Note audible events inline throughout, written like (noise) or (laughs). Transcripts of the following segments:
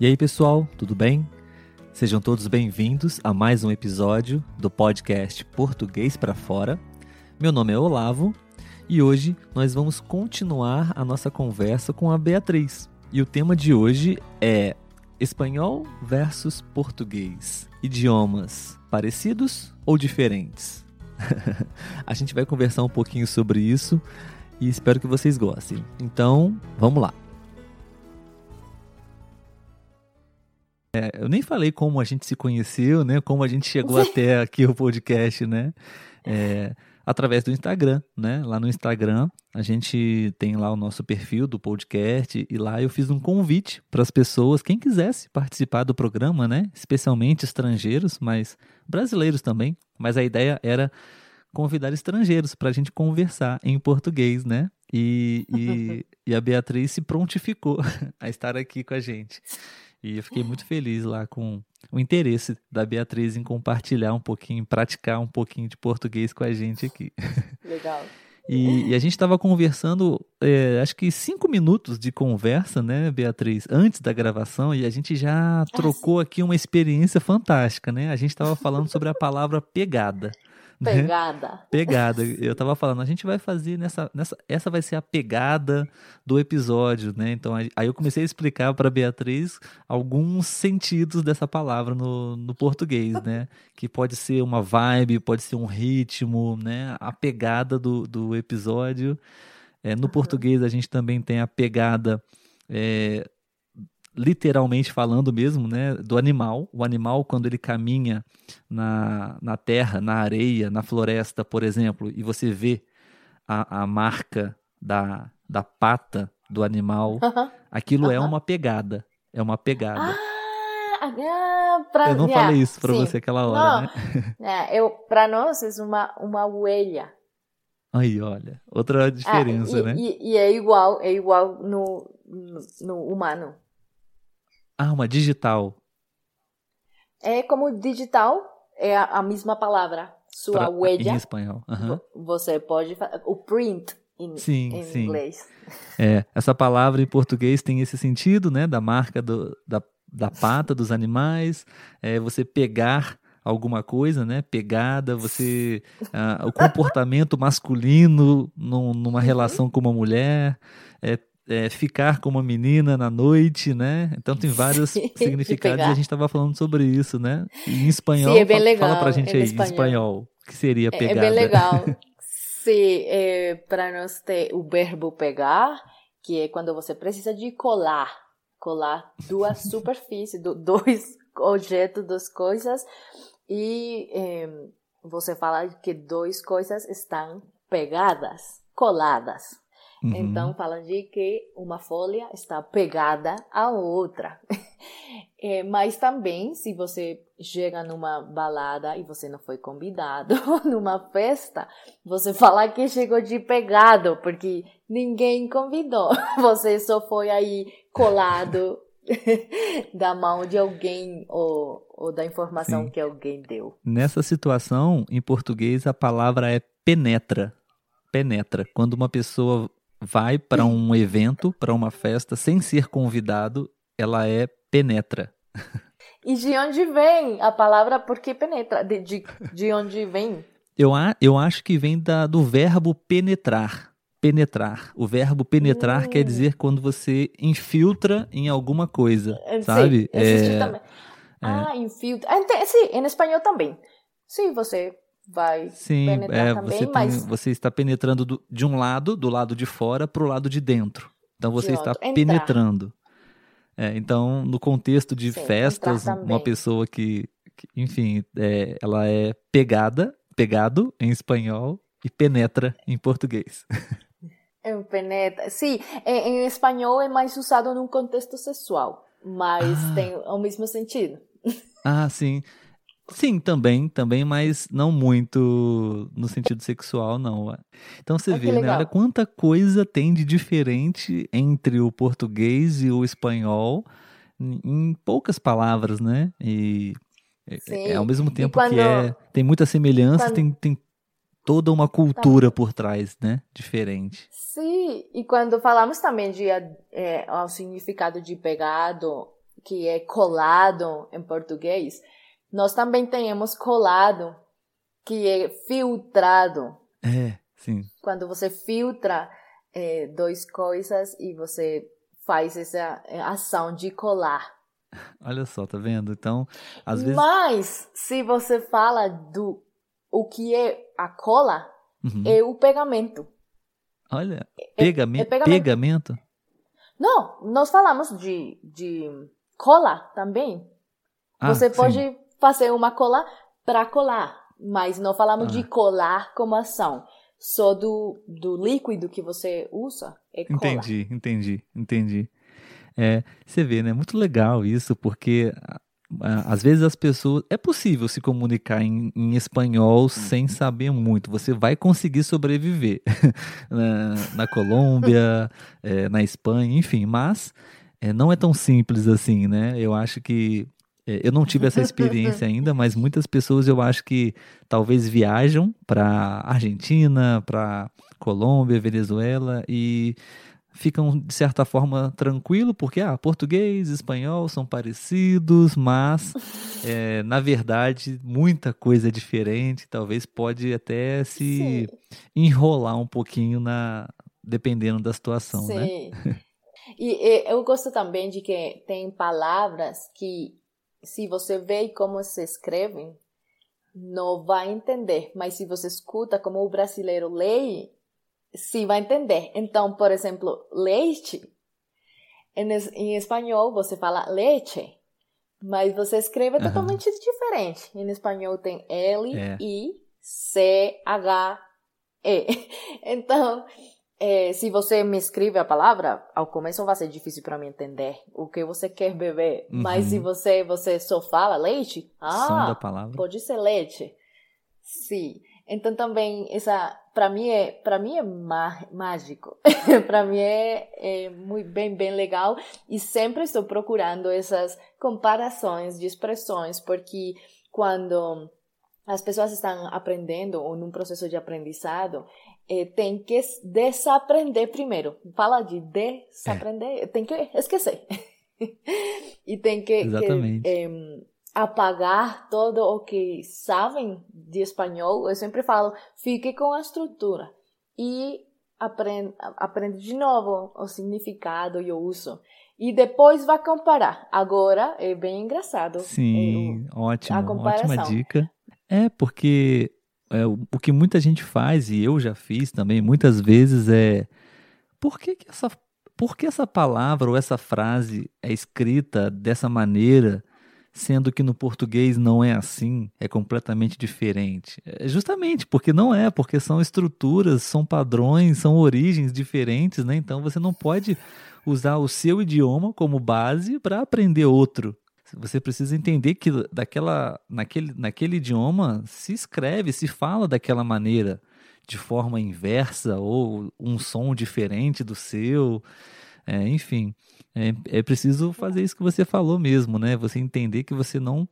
E aí, pessoal, tudo bem? Sejam todos bem-vindos a mais um episódio do podcast Português para Fora. Meu nome é Olavo e hoje nós vamos continuar a nossa conversa com a Beatriz. E o tema de hoje é espanhol versus português. Idiomas parecidos ou diferentes? (laughs) a gente vai conversar um pouquinho sobre isso e espero que vocês gostem. Então, vamos lá. É, eu nem falei como a gente se conheceu, né? Como a gente chegou (laughs) até aqui o podcast, né? É, através do Instagram, né? Lá no Instagram a gente tem lá o nosso perfil do podcast e lá eu fiz um convite para as pessoas, quem quisesse participar do programa, né? Especialmente estrangeiros, mas brasileiros também. Mas a ideia era convidar estrangeiros para a gente conversar em português, né? E, e, (laughs) e a Beatriz se prontificou (laughs) a estar aqui com a gente. E eu fiquei muito feliz lá com o interesse da Beatriz em compartilhar um pouquinho, praticar um pouquinho de português com a gente aqui. (laughs) Legal. E, e a gente estava conversando, é, acho que cinco minutos de conversa, né, Beatriz, antes da gravação, e a gente já trocou ah, aqui uma experiência fantástica, né? A gente estava falando sobre a palavra pegada. (laughs) Pegada. Pegada. Eu tava falando, a gente vai fazer nessa, nessa. Essa vai ser a pegada do episódio, né? Então aí eu comecei a explicar para Beatriz alguns sentidos dessa palavra no, no português, né? Que pode ser uma vibe, pode ser um ritmo, né? A pegada do, do episódio. É, no uhum. português a gente também tem a pegada. É, literalmente falando mesmo, né, do animal. O animal, quando ele caminha na, na terra, na areia, na floresta, por exemplo, e você vê a, a marca da, da pata do animal, (laughs) aquilo é uma pegada. É uma pegada. Ah, ah pra, eu não yeah, falei isso para você aquela hora, não, né? (laughs) É, eu, para nós é uma, uma huelha. Aí, olha, outra diferença, ah, e, né? E, e, é igual, é igual no, no, no humano. Ah, uma digital. É como digital, é a, a mesma palavra. Sua pra, huella. Em espanhol. Uhum. Você pode fazer. O print em, sim, em sim. inglês. É, essa palavra em português tem esse sentido, né? Da marca do, da, da pata dos animais. É você pegar alguma coisa, né? Pegada, você. Uh, o comportamento masculino num, numa uhum. relação com uma mulher. É, é, ficar com uma menina na noite, né? Então tem vários (laughs) significados e a gente estava falando sobre isso, né? E em espanhol, Sim, é bem legal. fala pra gente aí, espanhol. em espanhol, o que seria pegada? É bem legal. (laughs) Sim, é, para nós ter o verbo pegar, que é quando você precisa de colar, colar duas (laughs) superfícies, dois objetos, duas coisas, e é, você fala que duas coisas estão pegadas, coladas. Uhum. Então, falam de que uma folha está pegada à outra. (laughs) é, mas também, se você chega numa balada e você não foi convidado, (laughs) numa festa, você fala que chegou de pegado, porque ninguém convidou. (laughs) Você só foi aí colado da mão de alguém ou, ou da informação Sim. que alguém deu. Nessa situação, em português, a palavra é penetra. Penetra. Quando uma pessoa vai para (laughs) um evento, para uma festa, sem ser convidado, ela é penetra. (laughs) E de onde vem a palavra por que penetra? De, de, de onde vem? Eu, eu acho que vem da, do verbo penetrar. Penetrar. O verbo penetrar hum. quer dizer quando você infiltra em alguma coisa, é, sabe? Sim, é, também. É. Ah, infiltra. Sim, em espanhol também. Se você vai Sim, penetrar é, também, você, tem, mas... você está penetrando do, de um lado, do lado de fora, para o lado de dentro. Então você está penetrando. É, então, no contexto de Sim, festas, uma pessoa que, que enfim, é, ela é pegada, pegado em espanhol e penetra em português. (laughs) Em penetra. Sim, em, em espanhol é mais usado num contexto sexual, mas ah. tem o mesmo sentido. Ah, sim. Sim, também, também, mas não muito no sentido sexual, não. Então você ah, vê, né? Olha quanta coisa tem de diferente entre o português e o espanhol em poucas palavras, né? E é, é ao mesmo tempo quando, que é, tem muita semelhança, quando, tem, tem toda uma cultura tá. por trás, né? Diferente. Sim, e quando falamos também de é, o significado de pegado, que é colado em português, nós também temos colado, que é filtrado. É, sim. Quando você filtra é, duas coisas e você faz essa é, ação de colar. Olha só, tá vendo? Então, às vezes. Mas, se você fala do o que é a cola, uhum. é o pegamento. Olha, pegame... é, é pegamento. pegamento? Não, nós falamos de, de cola também. Ah, você pode sim fazer uma cola para colar, mas não falamos ah. de colar como ação. Só do, do líquido que você usa é cola. Entendi, entendi, entendi. É, você vê, né? Muito legal isso, porque às vezes as pessoas. É possível se comunicar em, em espanhol sem saber muito. Você vai conseguir sobreviver (laughs) na, na Colômbia, é, na Espanha, enfim, mas é, não é tão simples assim, né? Eu acho que eu não tive essa experiência (laughs) ainda, mas muitas pessoas eu acho que talvez viajam para Argentina, para Colômbia, Venezuela e ficam de certa forma tranquilo porque ah, português, espanhol são parecidos, mas é, na verdade muita coisa é diferente. Talvez pode até se Sim. enrolar um pouquinho na dependendo da situação, né? Sim. né? (laughs) E, e eu gosto também de que tem palavras que se você vê como se escrevem, não vai entender. Mas se você escuta como o brasileiro lê, sim vai entender. Então, por exemplo, leite, em, em espanhol você fala leite, mas você escreve uhum. totalmente diferente. Em espanhol tem L, é. I, C, H, E. (laughs) Então, é, se você me escreve a palavra, ao começo vai ser difícil para mim entender o que você quer beber. Uhum. Mas se você você só fala leite, ah, pode ser leite. Sim. Então também essa para mim é para mim é má, mágico. (laughs) para mim é, é muito bem bem legal e sempre estou procurando essas comparações de expressões porque quando as pessoas estão aprendendo ou num processo de aprendizado, é, tem que desaprender primeiro. Fala de desaprender, é. tem que esquecer. (laughs) e tem que, que é, apagar todo o que sabem de espanhol. Eu sempre falo, fique com a estrutura e aprende, aprende de novo o significado e o uso. E depois vai comparar. Agora é bem engraçado. Sim, é, ótimo, ótima dica. É, porque é, o, que muita gente faz, e eu já fiz também, muitas vezes é. Por que, que essa. Por que essa palavra ou essa frase é escrita dessa maneira, sendo que no português não é assim, é completamente diferente? É justamente porque não é, porque são estruturas, são padrões, são origens diferentes, né? Então você não pode usar o seu idioma como base para aprender outro. Você precisa entender que daquela, naquele, naquele idioma se escreve, se fala daquela maneira, de forma inversa ou um som diferente do seu. É, enfim, é, é preciso fazer isso que você falou mesmo, né? Você entender que você não,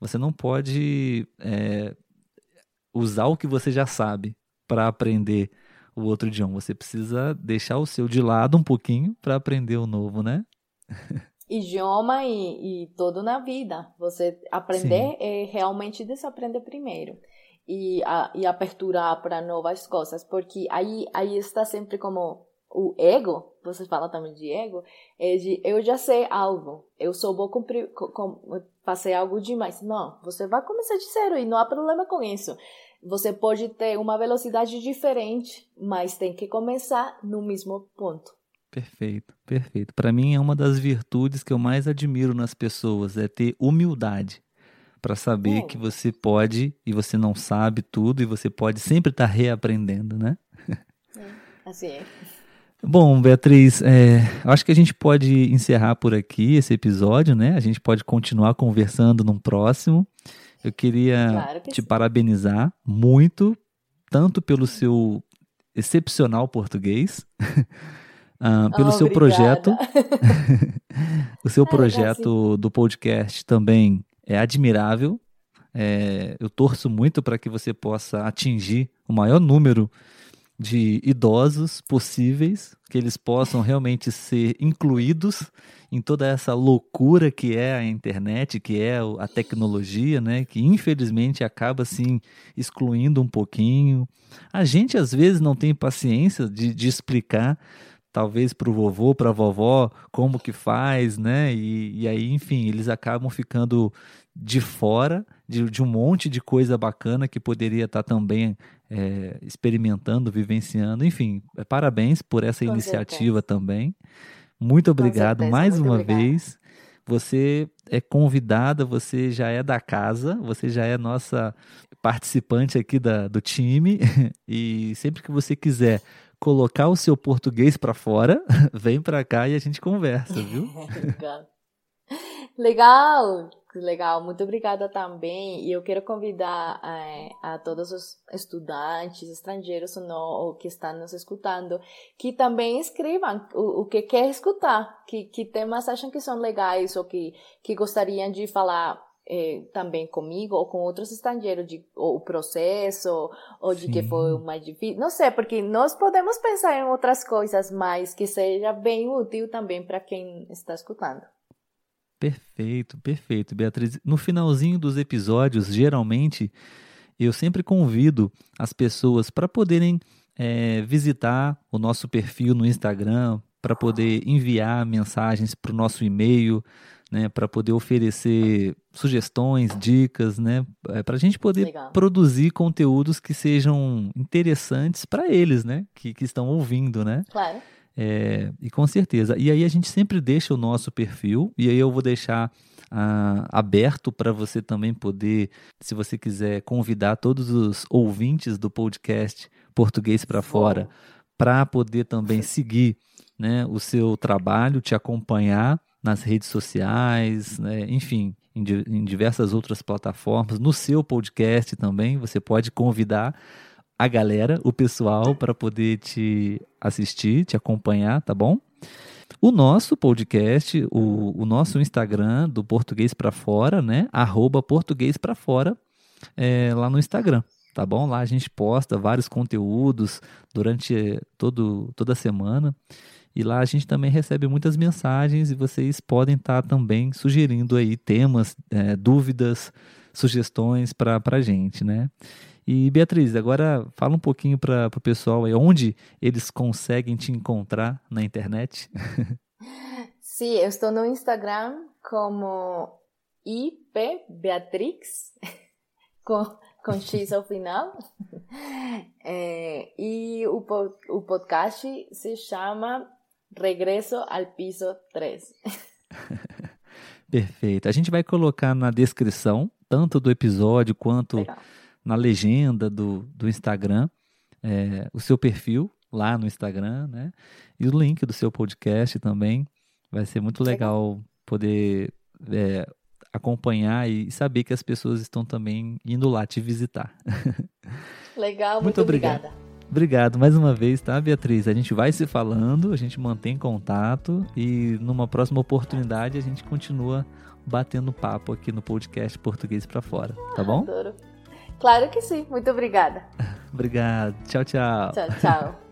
você não pode é, usar o que você já sabe para aprender o outro idioma. Você precisa deixar o seu de lado um pouquinho para aprender o novo, né? (laughs) idioma e, e todo na vida. Você aprender Sim. é realmente desaprender primeiro e, a, e aperturar para novas coisas, porque aí, aí está sempre como o ego, você fala também de ego, é de eu já sei algo, eu só vou cumprir, com, fazer algo demais. Não, você vai começar de zero e não há problema com isso. Você pode ter uma velocidade diferente, mas tem que começar no mesmo ponto. Perfeito, perfeito. Para mim é uma das virtudes que eu mais admiro nas pessoas é ter humildade para saber é. que você pode e você não sabe tudo e você pode sempre estar tá reaprendendo, né? É, assim é. Bom, Beatriz, é, acho que a gente pode encerrar por aqui esse episódio, né? A gente pode continuar conversando num próximo. Eu queria Claro que te sim. parabenizar muito, tanto pelo seu excepcional português, (laughs) ah, pelo Oh, seu projeto. obrigada. (laughs) o seu Ah, legal, projeto do podcast também é admirável. É, eu torço muito para que você possa atingir o maior número de idosos possíveis, que eles possam realmente ser incluídos em toda essa loucura que é a internet, que é a tecnologia, né? Que infelizmente acaba assim excluindo um pouquinho. A gente às vezes não tem paciência de, de explicar, talvez para o vovô, para a vovó, como que faz, né? E, e aí, enfim, eles acabam ficando de fora de, de um monte de coisa bacana que poderia estar também é, experimentando, vivenciando. Enfim, é, parabéns por essa Com iniciativa também. Muito obrigado certeza, mais muito uma obrigada. vez. Você é convidada, você já é da casa, você já é nossa participante aqui da, do time. (laughs) E sempre que você quiser colocar o seu português para fora, (laughs) vem para cá e a gente conversa, viu? (laughs) Legal. Legal. Muito obrigada também. E eu quero convidar eh, a todos os estudantes estrangeiros ou não, ou que estão nos escutando, que também escrevam o, o que quer escutar, que, que temas acham que são legais ou que, que gostariam de falar eh, também comigo ou com outros estrangeiros, de, ou o processo, ou de que foi o mais difícil. Não sei, porque nós podemos pensar em outras coisas, mas que seja bem útil também para quem está escutando. Perfeito, perfeito, Beatriz. No finalzinho dos episódios, geralmente, eu sempre convido as pessoas para poderem eh, visitar o nosso perfil no Instagram, para poder enviar mensagens para o nosso e-mail, né, para poder oferecer sugestões, dicas, né, para a gente poder Legal. produzir conteúdos que sejam interessantes para eles, né, que, que estão ouvindo, né. Claro. É, e com certeza. E aí a gente sempre deixa o nosso perfil, e aí eu vou deixar ah, aberto para você também poder, se você quiser, convidar todos os ouvintes do podcast Português para Fora para poder também (laughs) seguir né, o seu trabalho, te acompanhar nas redes sociais, né, enfim, em, em diversas outras plataformas, no seu podcast também, você pode convidar a galera, o pessoal, para poder te assistir, te acompanhar, tá bom? O nosso podcast, o, o nosso Instagram do Português para Fora, né? Arroba Português para Fora, é, lá no Instagram, tá bom? Lá a gente posta vários conteúdos durante todo, toda a semana. E lá a gente também recebe muitas mensagens e vocês podem estar também sugerindo aí temas, eh, dúvidas, sugestões para a gente, né? E Beatriz, agora fala um pouquinho para o pessoal aí onde eles conseguem te encontrar na internet. (laughs) Sim, eu estou no Instagram como IP Beatrix, (laughs) com, com X ao (laughs) final. É, e o, o podcast se chama Regresso ao Piso 3. (laughs) Perfeito. A gente vai colocar na descrição, tanto do episódio quanto Legal. na legenda do, do Instagram, é, o seu perfil lá no Instagram, né? E o link do seu podcast também. Vai ser muito legal poder é, acompanhar e saber que as pessoas estão também indo lá te visitar. (laughs) Legal, Muito muito, obrigado. obrigada. Obrigado mais uma vez, tá, Beatriz? A gente vai se falando, a gente mantém contato e numa próxima oportunidade a gente continua batendo papo aqui no podcast Português para Fora, tá bom? Adoro. Claro que sim, muito obrigada. (laughs) Obrigado. Tchau, tchau. Tchau, tchau. (laughs)